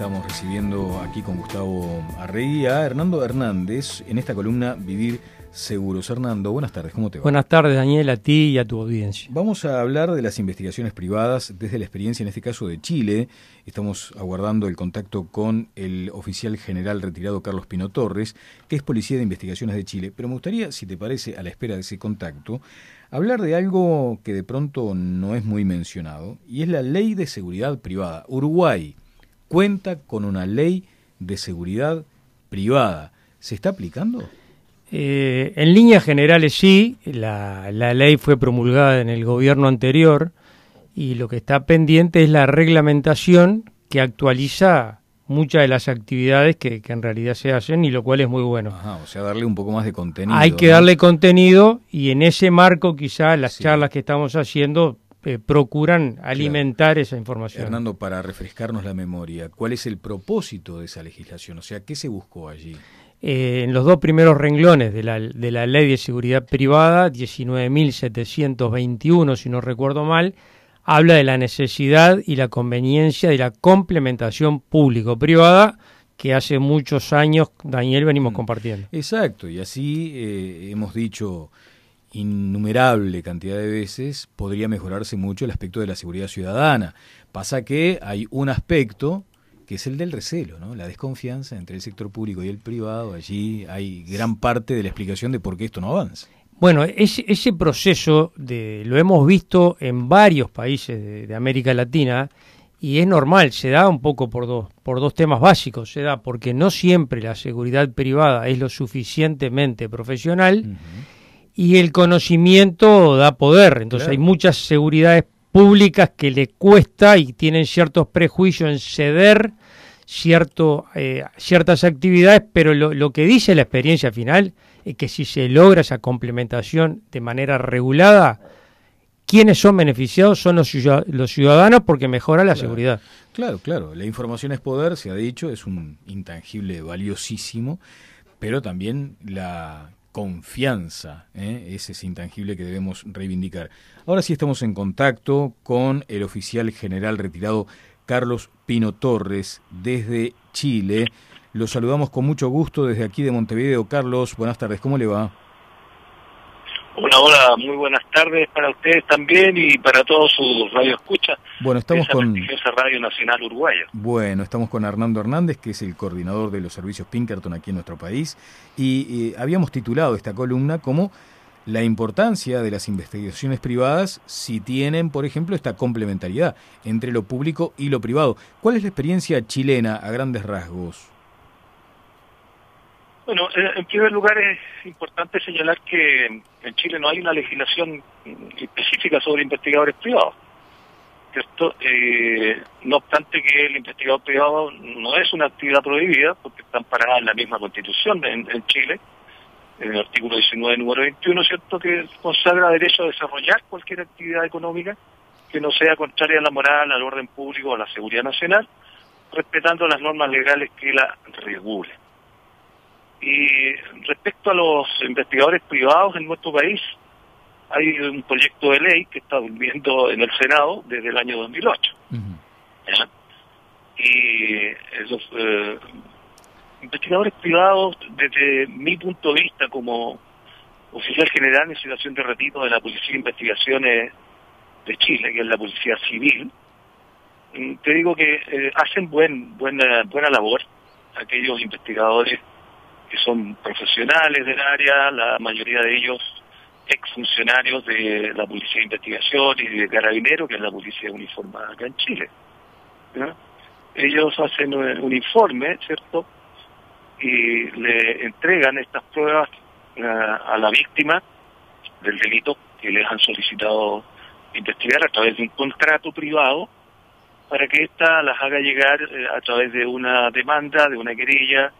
Estamos recibiendo aquí con Gustavo Arregui a Hernando Hernández en esta columna Vivir Seguros. Hernando, buenas tardes, ¿cómo te va? Buenas tardes, Daniel, a ti y a tu audiencia. Vamos a hablar de las investigaciones privadas desde la experiencia, en este caso de Chile. Estamos aguardando el contacto con el oficial general retirado Carlos Pino Torres, que es policía de investigaciones de Chile. Pero me gustaría, si te parece, a la espera de ese contacto, hablar de algo que de pronto no es muy mencionado, y es la ley de seguridad privada. Uruguay cuenta con una ley de seguridad privada. ¿Se está aplicando? Eh, en líneas generales sí, la, ley fue promulgada en el gobierno anterior y lo que está pendiente es la reglamentación que actualiza muchas de las actividades que, en realidad se hacen y lo cual es muy bueno. o sea, darle un poco más de contenido. Hay que darle contenido y en ese marco quizá las charlas que estamos haciendo eh, procuran alimentar esa información. Hernando, para refrescarnos la memoria, ¿cuál es el propósito de esa legislación? O sea, ¿qué se buscó allí? Eh, en los dos primeros renglones de la, de la Ley de Seguridad Privada, 19.721, si no recuerdo mal, habla de la necesidad y la conveniencia de la complementación público-privada que hace muchos años, Daniel, venimos mm. compartiendo. Exacto, y así eh, hemos dicho innumerable cantidad de veces, podría mejorarse mucho el aspecto de la seguridad ciudadana. Pasa que hay un aspecto que es el del recelo, ¿no? la desconfianza entre el sector público y el privado. Allí hay gran parte de la explicación de por qué esto no avanza. Bueno, ese, ese proceso de, lo hemos visto en varios países de, América Latina y es normal, se da un poco por dos, por dos temas básicos. Se da porque no siempre la seguridad privada es lo suficientemente profesional y el conocimiento da poder. Entonces hay muchas seguridades públicas que le cuesta y tienen ciertos prejuicios en ceder cierto, eh, ciertas actividades, pero lo, lo, que dice la experiencia final es que si se logra esa complementación de manera regulada, quienes son beneficiados son los, ciudadanos porque mejora la seguridad. Claro, claro, la información es poder, se ha dicho, es un intangible valiosísimo, pero también la confianza, ¿eh? ese es intangible que debemos reivindicar. Ahora sí estamos en contacto con el oficial general retirado Carlos Pino Torres desde Chile. Lo saludamos con mucho gusto desde aquí de Montevideo. Carlos, buenas tardes, ¿cómo le va? Hola, hola, muy buenas tardes para ustedes también y para todos sus radioescuchas. Bueno, estamos con Radio Nacional Uruguaya. Bueno, estamos con Hernando Hernández, que es el coordinador de los servicios Pinkerton aquí en nuestro país, y, habíamos titulado esta columna como la importancia de las investigaciones privadas si tienen, por ejemplo, esta complementariedad entre lo público y lo privado. ¿Cuál es la experiencia chilena a grandes rasgos? Bueno, eh, en primer lugar es importante señalar que en Chile no hay una legislación específica sobre investigadores privados. ¿cierto? Eh, no obstante que el investigador privado no es una actividad prohibida, porque están paradas en la misma constitución en, Chile, en el artículo 19, número 21, ¿cierto? que consagra derecho a desarrollar cualquier actividad económica que no sea contraria a la moral, al orden público o a la seguridad nacional, respetando las normas legales que la regulen. Y respecto a los investigadores privados en nuestro país, hay un proyecto de ley que está durmiendo en el Senado desde el año 2008. Y los eh, investigadores privados, desde mi punto de vista como oficial general en situación de retiro de la Policía de Investigaciones de Chile, que es la Policía Civil, mm, te digo que eh, hacen buen, buena, buena labor aquellos investigadores que son profesionales del área, la mayoría de ellos exfuncionarios de la Policía de Investigación y de Carabineros, que es la policía uniformada acá en Chile. Ellos hacen un informe, ¿cierto? Y le entregan estas pruebas eh, a la víctima del delito que les han solicitado investigar a través de un contrato privado para que ésta las haga llegar eh, a través de una demanda, de una querella,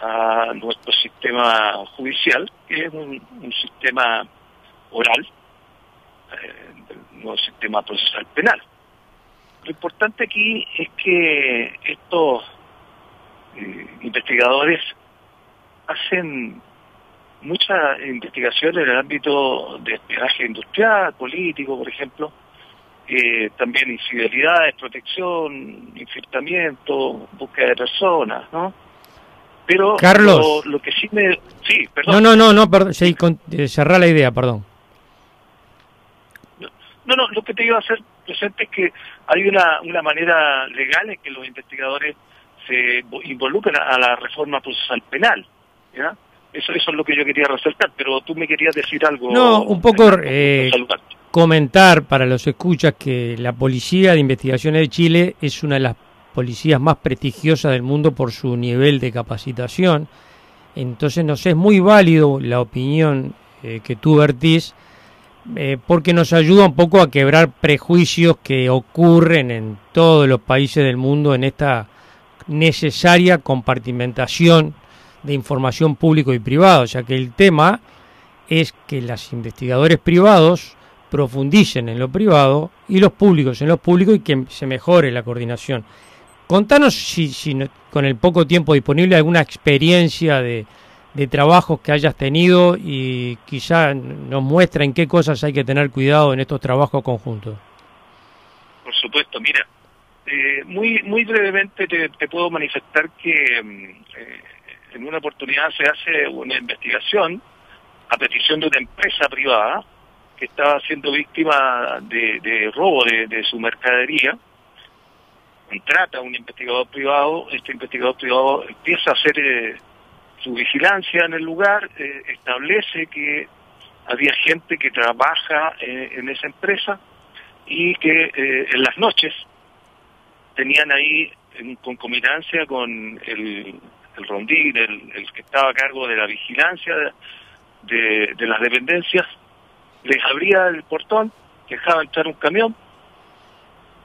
a nuestro sistema judicial, que es un, sistema oral, eh, sistema procesal penal. Lo importante aquí es que estos eh, investigadores hacen mucha investigación en el ámbito de espionaje industrial, político, por ejemplo, eh, también infidelidades, protección, infiltramiento, búsqueda de personas, ¿no? Pero Carlos. Lo, que sí me... Sí, perdón. No, no, no, no perdón, sí, eh, cerrar la idea, perdón. No, no, lo que te iba a hacer presente es que hay una, una manera legal en que los investigadores se involucran a la reforma procesal penal, ¿ya? Eso, eso es lo que yo quería resaltar, pero tú me querías decir algo. No, un poco eh, comentar para los escuchas que la Policía de Investigaciones de Chile es una de las policías más prestigiosas del mundo por su nivel de capacitación. Entonces nos es muy válido la opinión eh, que tú vertís eh, porque nos ayuda un poco a quebrar prejuicios que ocurren en todos los países del mundo en esta necesaria compartimentación de información público y privado, o sea que el tema es que los investigadores privados profundicen en lo privado y los públicos en lo público y que se mejore la coordinación. Contanos si, si con el poco tiempo disponible alguna experiencia de, de trabajos que hayas tenido y quizá nos muestra en qué cosas hay que tener cuidado en estos trabajos conjuntos. Por supuesto, mira, eh, muy muy brevemente te, puedo manifestar que mm, eh, en una oportunidad se hace una investigación a petición de una empresa privada que estaba siendo víctima de, robo de, su mercadería, contrata a un investigador privado, este investigador privado empieza a hacer eh, su vigilancia en el lugar, eh, establece que había gente que trabaja eh, en esa empresa y que en las noches tenían ahí en concomitancia con el, el rondín, el, que estaba a cargo de la vigilancia de, de las dependencias, les abría el portón, dejaba entrar un camión,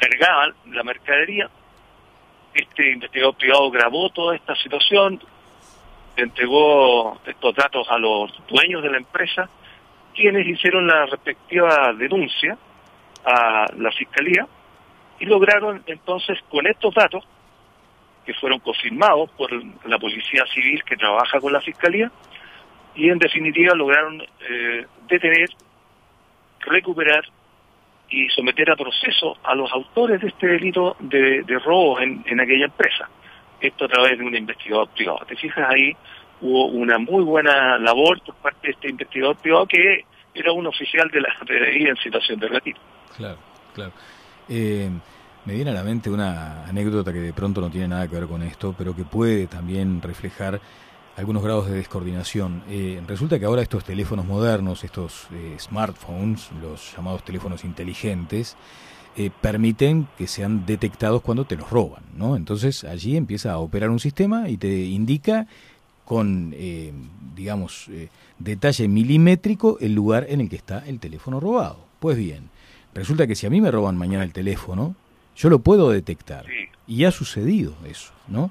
cargaban la mercadería, este investigador privado grabó toda esta situación, entregó estos datos a los dueños de la empresa, quienes hicieron la respectiva denuncia a la fiscalía y lograron entonces con estos datos, que fueron confirmados por la policía civil que trabaja con la fiscalía, y en definitiva lograron eh, detener recuperar y someter a proceso a los autores de este delito de, de robo en, en, aquella empresa. Esto a través de un investigador privado. Te fijas ahí, hubo una muy buena labor por parte de este investigador privado que era un oficial de la PDI en situación de retiro. Claro, claro. Eh, me viene a la mente una anécdota que de pronto no tiene nada que ver con esto, pero que puede también reflejar algunos grados de descoordinación. Eh, resulta que ahora estos teléfonos modernos, estos eh, smartphones, los llamados teléfonos inteligentes, eh, permiten que sean detectados cuando te los roban, ¿no? Entonces allí empieza a operar un sistema y te indica con, digamos, detalle milimétrico el lugar en el que está el teléfono robado. Pues bien, resulta que si a mí me roban mañana el teléfono, yo lo puedo detectar. Y ha sucedido eso, ¿no?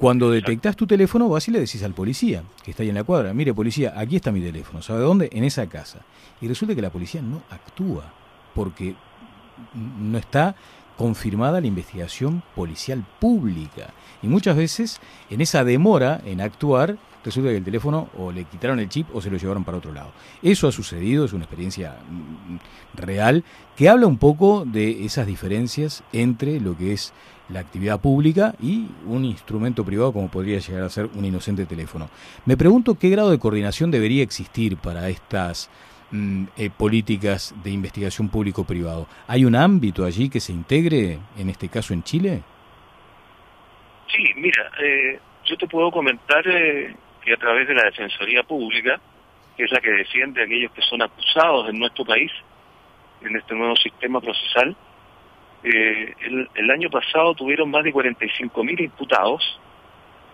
Cuando detectas tu teléfono, vas y le decís al policía, que está ahí en la cuadra, mire policía, aquí está mi teléfono, ¿sabe dónde? En esa casa. Y resulta que la policía no actúa, porque no está confirmada la investigación policial pública. Y muchas veces, en esa demora en actuar, resulta que el teléfono o le quitaron el chip o se lo llevaron para otro lado. Eso ha sucedido, es una experiencia mm, real que habla un poco de esas diferencias entre lo que es la actividad pública y un instrumento privado como podría llegar a ser un inocente teléfono. Me pregunto qué grado de coordinación debería existir para estas mm, eh, políticas de investigación público-privado. ¿Hay un ámbito allí que se integre, en este caso en Chile? Sí, mira, eh, yo te puedo comentar eh, que a través de la Defensoría Pública, que es la que defiende a aquellos que son acusados en nuestro país, en este nuevo sistema procesal, eh, el, año pasado tuvieron más de 45.000 imputados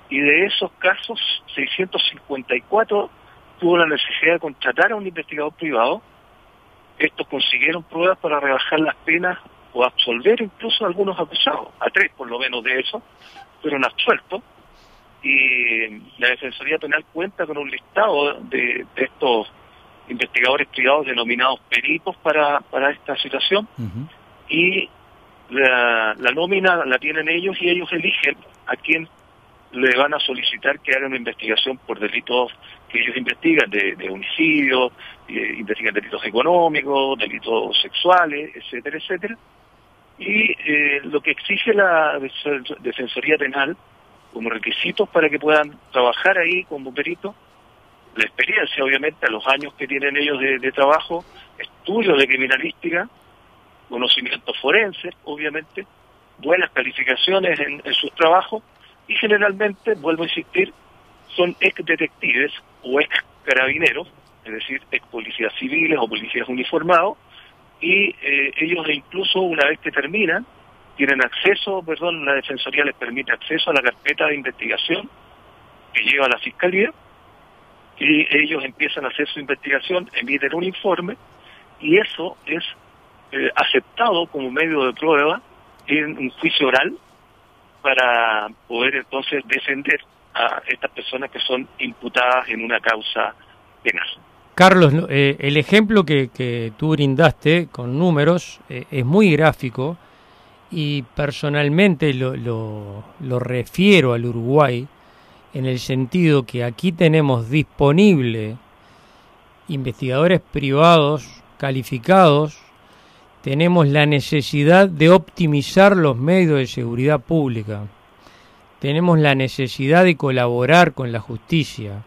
y de esos casos 654 tuvo la necesidad de contratar a un investigador privado. Estos consiguieron pruebas para rebajar las penas o absolver incluso a algunos acusados, a tres por lo menos de esos, fueron absueltos. Y la Defensoría Penal cuenta con un listado de, estos investigadores privados denominados peritos para, para esta situación. Y la, nómina la tienen ellos y ellos eligen a quién le van a solicitar que haga una investigación por delitos ellos investigan, de, homicidio, eh, investigan delitos económicos, delitos sexuales, etcétera, etcétera. Y eh, lo que exige la Defensoría Penal como requisitos para que puedan trabajar ahí como perito, la experiencia, obviamente, a los años que tienen ellos de, trabajo, estudios de criminalística, conocimientos forenses, obviamente, buenas calificaciones en, en sus trabajos y generalmente, vuelvo a insistir, son ex detectives o ex carabineros, es decir, ex policías civiles o policías uniformados, y eh, ellos incluso una vez que terminan, tienen acceso, perdón, la Defensoría les permite acceso a la carpeta de investigación que lleva la Fiscalía, y ellos empiezan a hacer su investigación, emiten un informe, y eso es eh, aceptado como medio de prueba en un juicio oral para poder entonces defender a estas personas que son imputadas en una causa penal. Carlos, eh, el ejemplo que, tú brindaste con números eh, es muy gráfico y personalmente lo, lo, refiero al Uruguay en el sentido que aquí tenemos disponible investigadores privados calificados tenemos la necesidad de optimizar los medios de seguridad pública. Tenemos la necesidad de colaborar con la justicia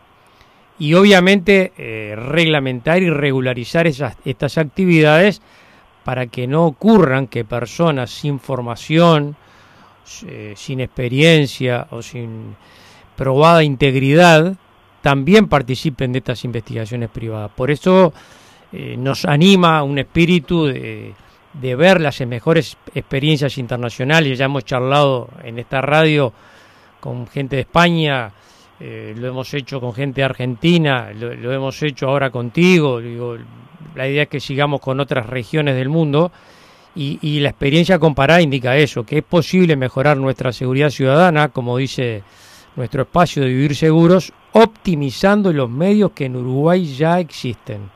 y obviamente eh, reglamentar y regularizar esas, estas actividades para que no ocurran que personas sin formación, eh, sin experiencia o sin probada integridad también participen de estas investigaciones privadas. Por eso eh, nos anima un espíritu de, de ver las mejores experiencias internacionales. Ya hemos charlado en esta radio con gente de España, eh, lo hemos hecho con gente de Argentina, lo, hemos hecho ahora contigo. Digo, la idea es que sigamos con otras regiones del mundo y, y, la experiencia comparada indica eso, que es posible mejorar nuestra seguridad ciudadana, como dice nuestro espacio de vivir seguros, optimizando los medios que en Uruguay ya existen.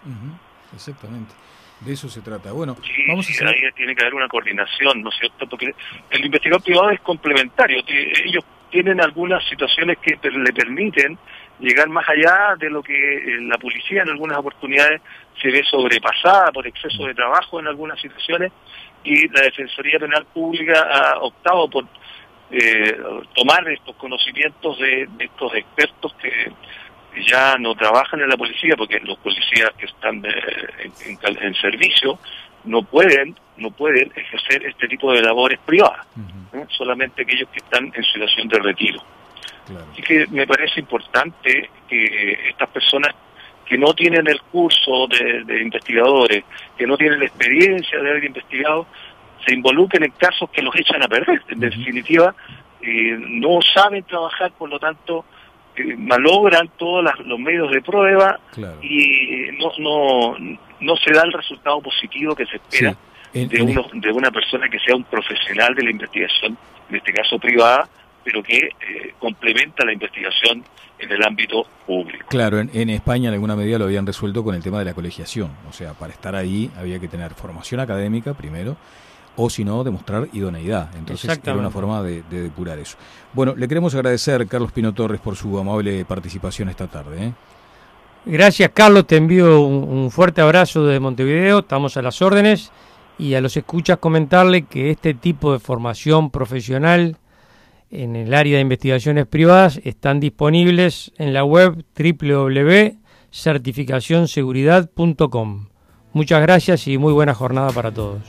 Exactamente. De eso se trata. Bueno, vamos a ahí tiene que haber una coordinación, ¿no es cierto? Porque el investigador privado es complementario. Ellos tienen algunas situaciones que le permiten llegar más allá de lo que eh, la policía en algunas oportunidades se ve sobrepasada por exceso de trabajo en algunas situaciones y la Defensoría Penal Pública ha optado por eh, tomar estos conocimientos de estos expertos que ya no trabajan en la policía porque los policías que están eh, en, servicio no pueden no pueden ejercer este tipo de labores privadas, solamente aquellos que están en situación de retiro. Así que me parece importante que estas personas que no tienen el curso de, investigadores, que no tienen la experiencia de haber investigado, se involucren en casos que los echan a perder. En definitiva, eh, no saben trabajar, por lo tanto, malogran todos los medios de prueba y no, no, no se da el resultado positivo que se espera de, uno, de una persona que sea un profesional de la investigación, en este caso privada, pero que eh, complementa la investigación en el ámbito público. Claro, en, en, España en alguna medida lo habían resuelto con el tema de la colegiación, o sea, para estar ahí había que tener formación académica primero o si no, demostrar idoneidad. Entonces era una forma de, depurar eso. Bueno, le queremos agradecer, Carlos Pino Torres, por su amable participación esta tarde. ¿eh? Gracias, Carlos. Te envío un, fuerte abrazo desde Montevideo. Estamos a las órdenes. Y a los escuchas comentarle que este tipo de formación profesional en el área de investigaciones privadas están disponibles en la web www.certificacionseguridad.com. Muchas gracias y muy buena jornada para todos.